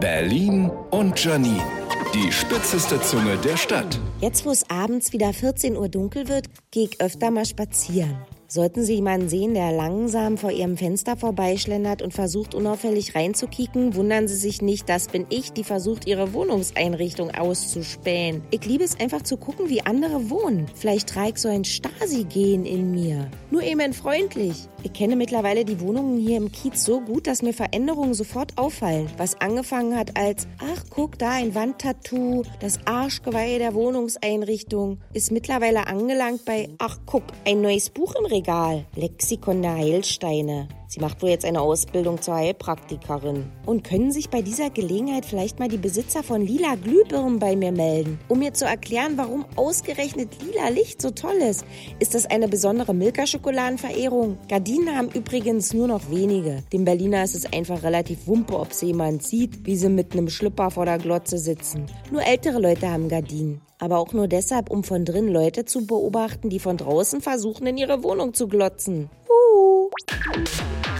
Berlin und Janine. Die spitzeste Zunge der Stadt. Jetzt, wo es abends wieder 14 Uhr dunkel wird, gehe ich öfter mal spazieren. Sollten Sie jemanden sehen, der langsam vor Ihrem Fenster vorbeischlendert und versucht unauffällig reinzukicken, wundern Sie sich nicht, das bin ich, die versucht, Ihre Wohnungseinrichtung auszuspähen. Ich liebe es einfach zu gucken, wie andere wohnen. Vielleicht trage ich so ein Stasi-Gen in mir. Nur eben freundlich. Ich kenne mittlerweile die Wohnungen hier im Kiez so gut, dass mir Veränderungen sofort auffallen. Was angefangen hat als, ach guck, da ein Wandtattoo, das Arschgeweih der Wohnungseinrichtung, ist mittlerweile angelangt bei, ach guck, ein neues Buch im Regal. Regal. Lexikon der Heilsteine. Sie macht wohl jetzt eine Ausbildung zur Heilpraktikerin. Und können sich bei dieser Gelegenheit vielleicht mal die Besitzer von lila Glühbirnen bei mir melden, um mir zu erklären, warum ausgerechnet lila Licht so toll ist. Ist das eine besondere Milka-Schokoladenverehrung? Gardinen haben übrigens nur noch wenige. Dem Berliner ist es einfach relativ wumpe, ob sie jemand sieht, wie sie mit einem Schlüpper vor der Glotze sitzen. Nur ältere Leute haben Gardinen aber auch nur deshalb, um von drin Leute zu beobachten, die von draußen versuchen, in ihre Wohnung zu glotzen. Uh.